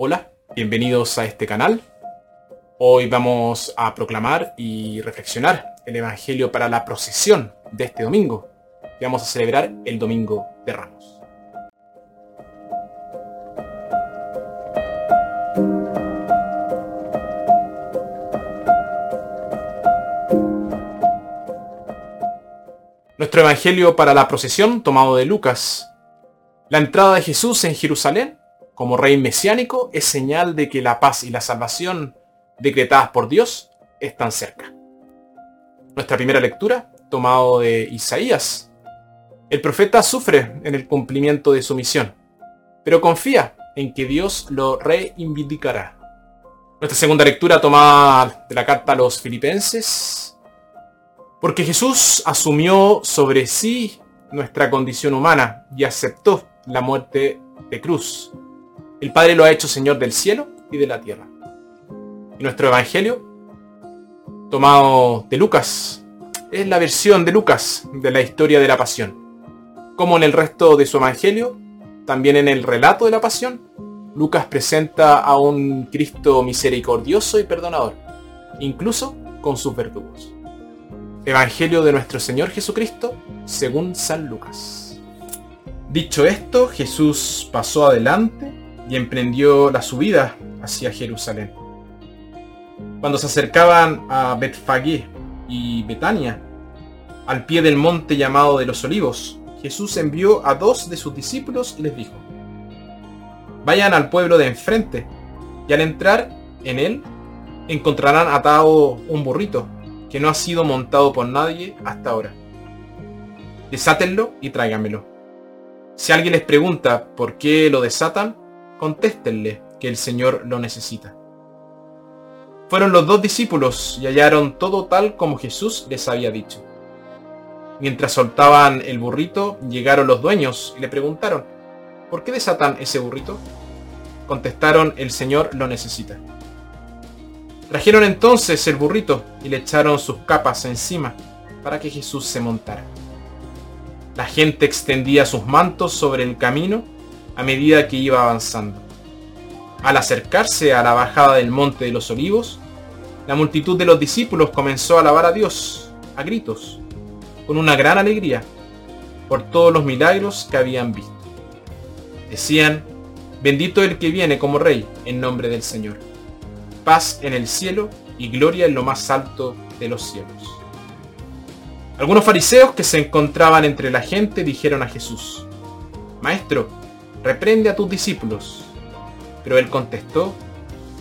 Hola, bienvenidos a este canal. Hoy vamos a proclamar y reflexionar el Evangelio para la procesión de este domingo. Vamos a celebrar el Domingo de Ramos. Nuestro Evangelio para la procesión tomado de Lucas. La entrada de Jesús en Jerusalén como rey mesiánico es señal de que la paz y la salvación decretadas por Dios están cerca. Nuestra primera lectura, tomado de Isaías. El profeta sufre en el cumplimiento de su misión, pero confía en que Dios lo reivindicará. Nuestra segunda lectura tomada de la carta a los filipenses. Porque Jesús asumió sobre sí nuestra condición humana y aceptó la muerte de cruz el Padre lo ha hecho Señor del cielo y de la tierra. Y nuestro Evangelio, tomado de Lucas, es la versión de Lucas de la historia de la pasión. Como en el resto de su Evangelio, también en el relato de la pasión, Lucas presenta a un Cristo misericordioso y perdonador, incluso con sus verdugos. Evangelio de nuestro Señor Jesucristo según San Lucas. Dicho esto, Jesús pasó adelante y emprendió la subida hacia Jerusalén. Cuando se acercaban a Betfagé y Betania, al pie del monte llamado de los olivos, Jesús envió a dos de sus discípulos y les dijo, vayan al pueblo de enfrente, y al entrar en él encontrarán atado un burrito que no ha sido montado por nadie hasta ahora. Desátenlo y tráiganmelo. Si alguien les pregunta por qué lo desatan, contéstenle que el Señor lo necesita. Fueron los dos discípulos y hallaron todo tal como Jesús les había dicho. Mientras soltaban el burrito, llegaron los dueños y le preguntaron, ¿por qué desatan ese burrito? Contestaron, el Señor lo necesita. Trajeron entonces el burrito y le echaron sus capas encima para que Jesús se montara. La gente extendía sus mantos sobre el camino a medida que iba avanzando. Al acercarse a la bajada del monte de los olivos, la multitud de los discípulos comenzó a alabar a Dios, a gritos, con una gran alegría, por todos los milagros que habían visto. Decían, bendito el que viene como rey en nombre del Señor. Paz en el cielo y gloria en lo más alto de los cielos. Algunos fariseos que se encontraban entre la gente dijeron a Jesús, Maestro, reprende a tus discípulos. Pero él contestó,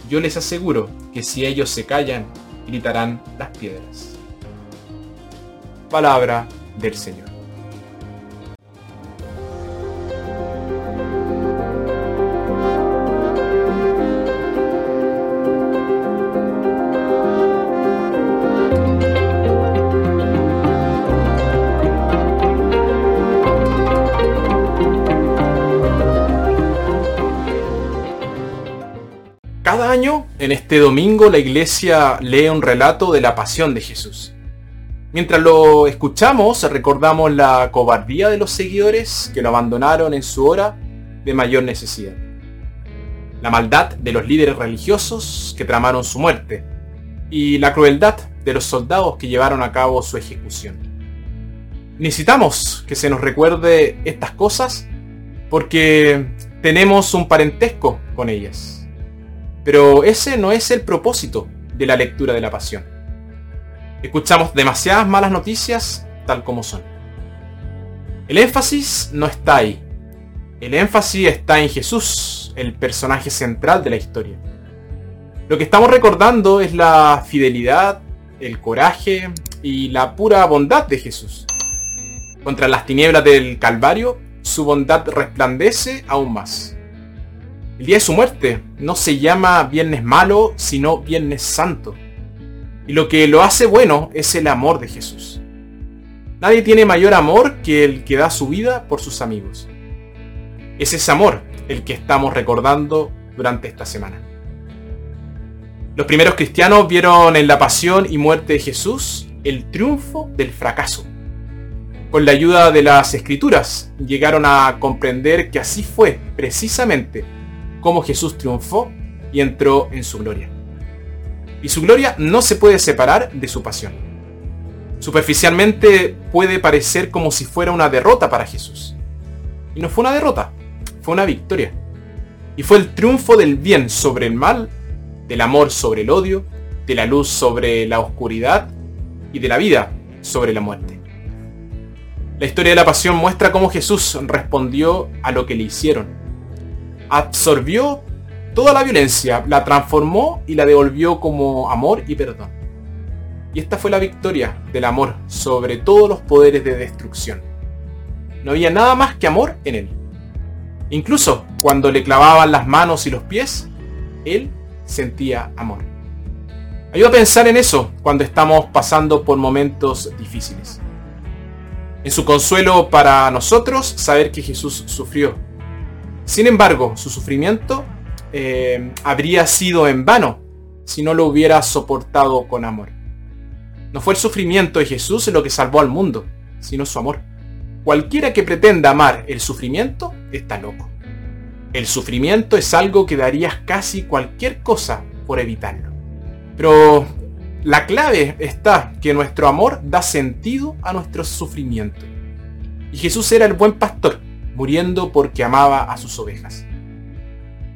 yo les aseguro que si ellos se callan, gritarán las piedras. Palabra del Señor. Cada año, en este domingo, la iglesia lee un relato de la pasión de Jesús. Mientras lo escuchamos, recordamos la cobardía de los seguidores que lo abandonaron en su hora de mayor necesidad. La maldad de los líderes religiosos que tramaron su muerte. Y la crueldad de los soldados que llevaron a cabo su ejecución. Necesitamos que se nos recuerde estas cosas porque tenemos un parentesco con ellas. Pero ese no es el propósito de la lectura de la pasión. Escuchamos demasiadas malas noticias tal como son. El énfasis no está ahí. El énfasis está en Jesús, el personaje central de la historia. Lo que estamos recordando es la fidelidad, el coraje y la pura bondad de Jesús. Contra las tinieblas del Calvario, su bondad resplandece aún más. El día de su muerte no se llama Viernes Malo, sino Viernes Santo. Y lo que lo hace bueno es el amor de Jesús. Nadie tiene mayor amor que el que da su vida por sus amigos. Es ese amor el que estamos recordando durante esta semana. Los primeros cristianos vieron en la pasión y muerte de Jesús el triunfo del fracaso. Con la ayuda de las escrituras llegaron a comprender que así fue precisamente cómo Jesús triunfó y entró en su gloria. Y su gloria no se puede separar de su pasión. Superficialmente puede parecer como si fuera una derrota para Jesús. Y no fue una derrota, fue una victoria. Y fue el triunfo del bien sobre el mal, del amor sobre el odio, de la luz sobre la oscuridad y de la vida sobre la muerte. La historia de la pasión muestra cómo Jesús respondió a lo que le hicieron. Absorbió toda la violencia, la transformó y la devolvió como amor y perdón. Y esta fue la victoria del amor sobre todos los poderes de destrucción. No había nada más que amor en él. Incluso cuando le clavaban las manos y los pies, él sentía amor. Ayuda a pensar en eso cuando estamos pasando por momentos difíciles. En su consuelo para nosotros, saber que Jesús sufrió. Sin embargo, su sufrimiento eh, habría sido en vano si no lo hubiera soportado con amor. No fue el sufrimiento de Jesús lo que salvó al mundo, sino su amor. Cualquiera que pretenda amar el sufrimiento está loco. El sufrimiento es algo que darías casi cualquier cosa por evitarlo. Pero la clave está que nuestro amor da sentido a nuestro sufrimiento. Y Jesús era el buen pastor, muriendo porque amaba a sus ovejas.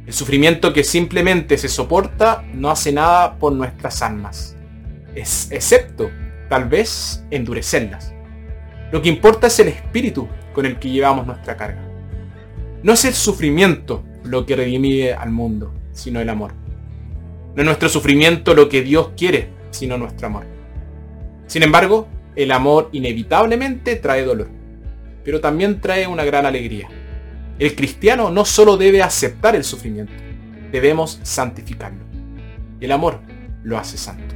El sufrimiento que simplemente se soporta no hace nada por nuestras almas, es, excepto tal vez endurecerlas. Lo que importa es el espíritu con el que llevamos nuestra carga. No es el sufrimiento lo que redime al mundo, sino el amor. No es nuestro sufrimiento lo que Dios quiere, sino nuestro amor. Sin embargo, el amor inevitablemente trae dolor, pero también trae una gran alegría. El cristiano no solo debe aceptar el sufrimiento, debemos santificarlo. El amor lo hace santo.